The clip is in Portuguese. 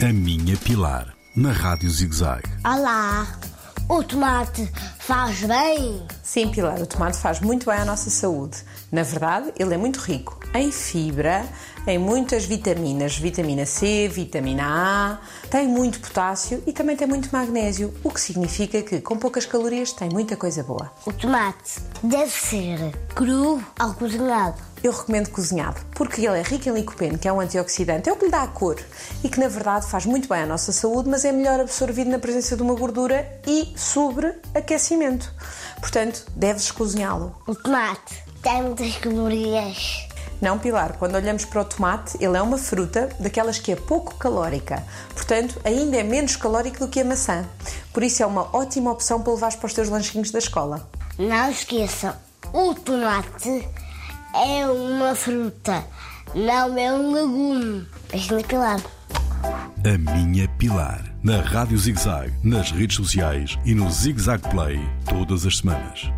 A minha Pilar, na Rádio ZigZag. Olá, o tomate faz bem? Sim, Pilar, o tomate faz muito bem à nossa saúde. Na verdade, ele é muito rico em fibra, em muitas vitaminas, vitamina C, vitamina A, tem muito potássio e também tem muito magnésio, o que significa que com poucas calorias tem muita coisa boa. O tomate deve ser cru ou cozinhado? Eu recomendo cozinhado, porque ele é rico em licopeno, que é um antioxidante, é o que lhe dá a cor e que na verdade faz muito bem à nossa saúde, mas é melhor absorvido na presença de uma gordura e sobre aquecimento. Portanto, deves cozinhá-lo. O tomate tem muitas calorias. Não, Pilar, quando olhamos para o tomate, ele é uma fruta daquelas que é pouco calórica. Portanto, ainda é menos calórico do que a maçã. Por isso é uma ótima opção para levar para os teus lanchinhos da escola. Não esqueçam, o tomate é uma fruta, não é um legume. Beijinho Pilar. A minha Pilar, na Rádio ZigZag, nas redes sociais e no ZigZag Play, todas as semanas.